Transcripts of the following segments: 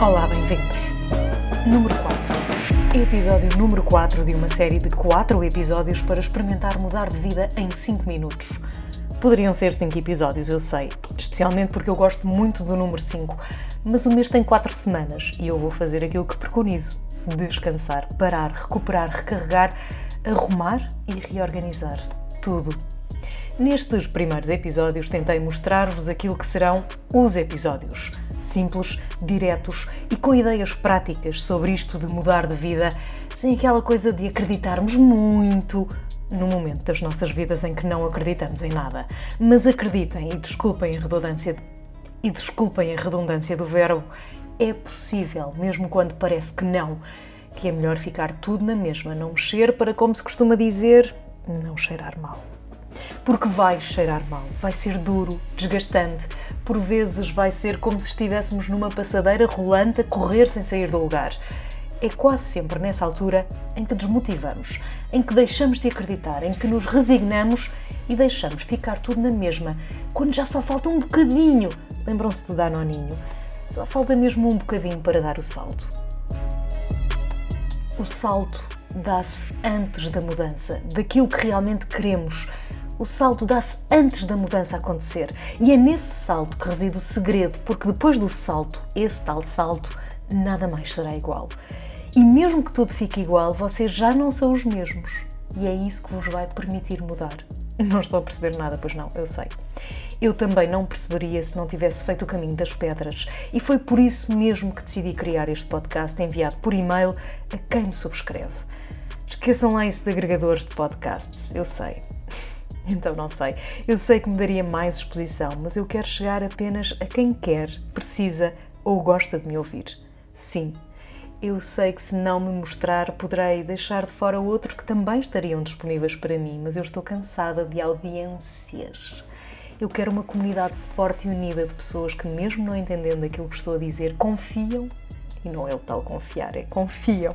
Olá, bem-vindos. Número 4. Episódio número 4 de uma série de 4 episódios para experimentar mudar de vida em 5 minutos. Poderiam ser 5 episódios, eu sei, especialmente porque eu gosto muito do número 5, mas o mês tem 4 semanas e eu vou fazer aquilo que preconizo: descansar, parar, recuperar, recarregar, arrumar e reorganizar. Tudo. Nestes primeiros episódios tentei mostrar-vos aquilo que serão os episódios simples, diretos e com ideias práticas sobre isto de mudar de vida, sem aquela coisa de acreditarmos muito no momento das nossas vidas em que não acreditamos em nada. Mas acreditem e desculpem a redundância e desculpem a redundância do verbo, é possível, mesmo quando parece que não, que é melhor ficar tudo na mesma, não mexer para, como se costuma dizer, não cheirar mal. Porque vai cheirar mal, vai ser duro, desgastante, por vezes vai ser como se estivéssemos numa passadeira rolante a correr sem sair do lugar. É quase sempre nessa altura em que desmotivamos, em que deixamos de acreditar, em que nos resignamos e deixamos ficar tudo na mesma, quando já só falta um bocadinho. Lembram-se do Danoninho? Só falta mesmo um bocadinho para dar o salto. O salto dá-se antes da mudança, daquilo que realmente queremos o salto dá-se antes da mudança acontecer. E é nesse salto que reside o segredo, porque depois do salto, esse tal salto, nada mais será igual. E mesmo que tudo fique igual, vocês já não são os mesmos. E é isso que vos vai permitir mudar. Não estou a perceber nada, pois não, eu sei. Eu também não perceberia se não tivesse feito o caminho das pedras. E foi por isso mesmo que decidi criar este podcast enviado por e-mail a quem me subscreve. Esqueçam lá isso de agregadores de podcasts, eu sei. Então não sei. Eu sei que me daria mais exposição, mas eu quero chegar apenas a quem quer, precisa ou gosta de me ouvir. Sim, eu sei que se não me mostrar, poderei deixar de fora outros que também estariam disponíveis para mim, mas eu estou cansada de audiências. Eu quero uma comunidade forte e unida de pessoas que, mesmo não entendendo aquilo que estou a dizer, confiam e não é o tal confiar, é confiam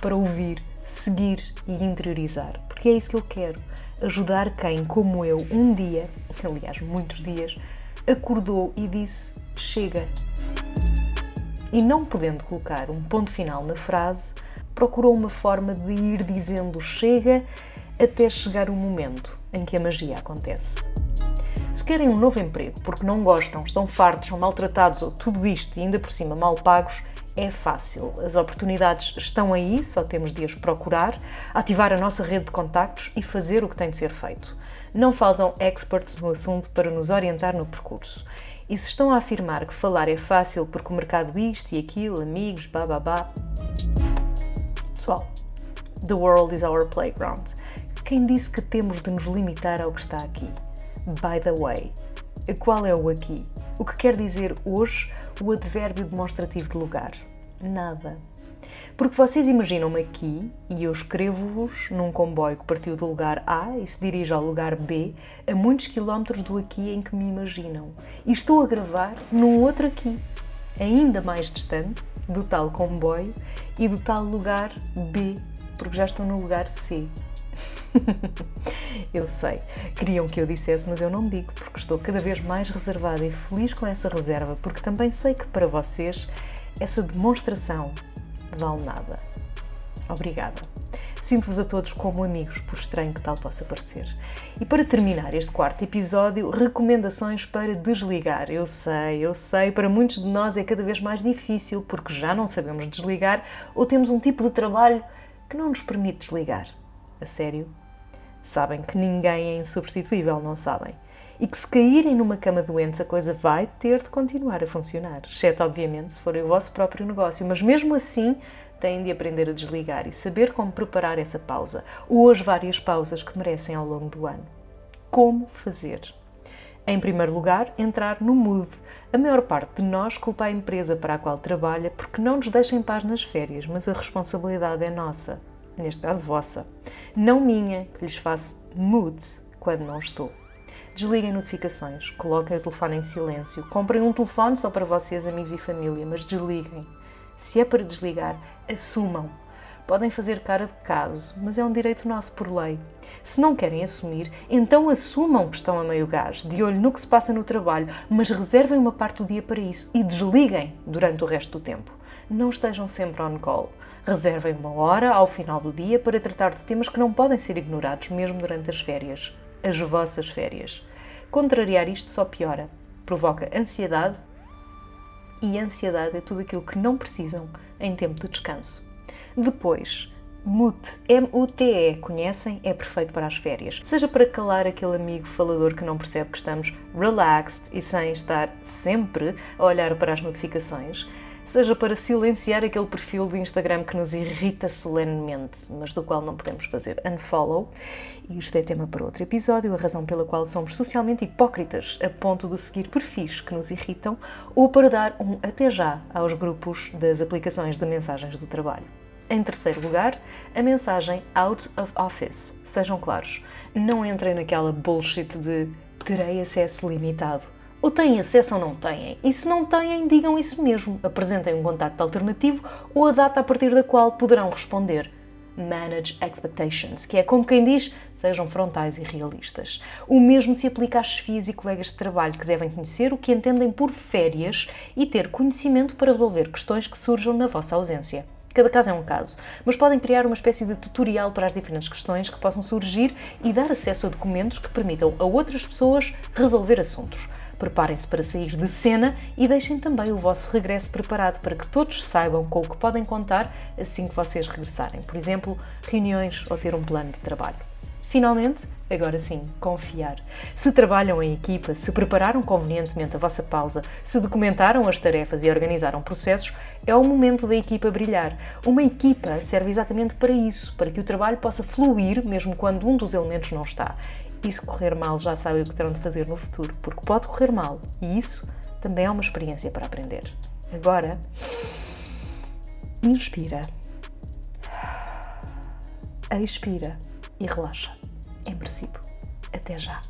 para ouvir, seguir e interiorizar, porque é isso que eu quero ajudar quem, como eu, um dia, aliás, muitos dias, acordou e disse: chega. E não podendo colocar um ponto final na frase, procurou uma forma de ir dizendo chega até chegar o momento em que a magia acontece. Se querem um novo emprego porque não gostam, estão fartos, são maltratados ou tudo isto e ainda por cima mal pagos, é fácil. As oportunidades estão aí, só temos de as procurar, ativar a nossa rede de contactos e fazer o que tem de ser feito. Não faltam experts no assunto para nos orientar no percurso. E se estão a afirmar que falar é fácil porque o mercado isto e aquilo, amigos, babá. Pessoal, the world is our playground. Quem disse que temos de nos limitar ao que está aqui? By the way, qual é o aqui? O que quer dizer hoje o advérbio demonstrativo de lugar? Nada. Porque vocês imaginam-me aqui e eu escrevo-vos num comboio que partiu do lugar A e se dirige ao lugar B, a muitos quilómetros do aqui em que me imaginam. E estou a gravar num outro aqui, ainda mais distante, do tal comboio e do tal lugar B, porque já estou no lugar C. eu sei, queriam que eu dissesse, mas eu não digo, porque estou cada vez mais reservada e feliz com essa reserva, porque também sei que para vocês essa demonstração vale nada. Obrigada. Sinto-vos a todos como amigos, por estranho que tal possa parecer. E para terminar este quarto episódio, recomendações para desligar. Eu sei, eu sei, para muitos de nós é cada vez mais difícil porque já não sabemos desligar ou temos um tipo de trabalho que não nos permite desligar. A sério? Sabem que ninguém é insubstituível, não sabem? E que se caírem numa cama doentes, a coisa vai ter de continuar a funcionar, exceto, obviamente, se for o vosso próprio negócio. Mas mesmo assim, têm de aprender a desligar e saber como preparar essa pausa, ou as várias pausas que merecem ao longo do ano. Como fazer? Em primeiro lugar, entrar no mood. A maior parte de nós culpa a empresa para a qual trabalha porque não nos deixa em paz nas férias, mas a responsabilidade é nossa neste caso vossa, não minha, que lhes faço mood quando não estou. Desliguem notificações, coloquem o telefone em silêncio, comprem um telefone só para vocês, amigos e família, mas desliguem. Se é para desligar, assumam. Podem fazer cara de caso, mas é um direito nosso por lei. Se não querem assumir, então assumam que estão a meio gás, de olho no que se passa no trabalho, mas reservem uma parte do dia para isso e desliguem durante o resto do tempo. não estejam sempre on call. Reservem uma hora ao final do dia para tratar de temas que não podem ser ignorados, mesmo durante as férias. As vossas férias. Contrariar isto só piora. Provoca ansiedade e ansiedade é tudo aquilo que não precisam em tempo de descanso. Depois, MUTE, M-U-T-E, conhecem? É perfeito para as férias. Seja para calar aquele amigo falador que não percebe que estamos relaxed e sem estar sempre a olhar para as notificações, seja para silenciar aquele perfil do Instagram que nos irrita solenemente, mas do qual não podemos fazer unfollow. E isto é tema para outro episódio, a razão pela qual somos socialmente hipócritas a ponto de seguir perfis que nos irritam ou para dar um até já aos grupos das aplicações de mensagens do trabalho. Em terceiro lugar, a mensagem out of office. Sejam claros, não entrem naquela bullshit de terei acesso limitado ou têm acesso ou não têm? E se não têm, digam isso mesmo. Apresentem um contacto alternativo ou a data a partir da qual poderão responder. Manage expectations, que é como quem diz, sejam frontais e realistas. O mesmo se aplica às chefias e colegas de trabalho que devem conhecer o que entendem por férias e ter conhecimento para resolver questões que surjam na vossa ausência. Cada caso é um caso, mas podem criar uma espécie de tutorial para as diferentes questões que possam surgir e dar acesso a documentos que permitam a outras pessoas resolver assuntos. Preparem-se para sair de cena e deixem também o vosso regresso preparado para que todos saibam com o que podem contar assim que vocês regressarem. Por exemplo, reuniões ou ter um plano de trabalho. Finalmente, agora sim, confiar. Se trabalham em equipa, se prepararam convenientemente a vossa pausa, se documentaram as tarefas e organizaram processos, é o momento da equipa brilhar. Uma equipa serve exatamente para isso, para que o trabalho possa fluir mesmo quando um dos elementos não está. E se correr mal, já sabem o que terão de fazer no futuro, porque pode correr mal e isso também é uma experiência para aprender. Agora, inspira, expira e relaxa. É merecido. Até já.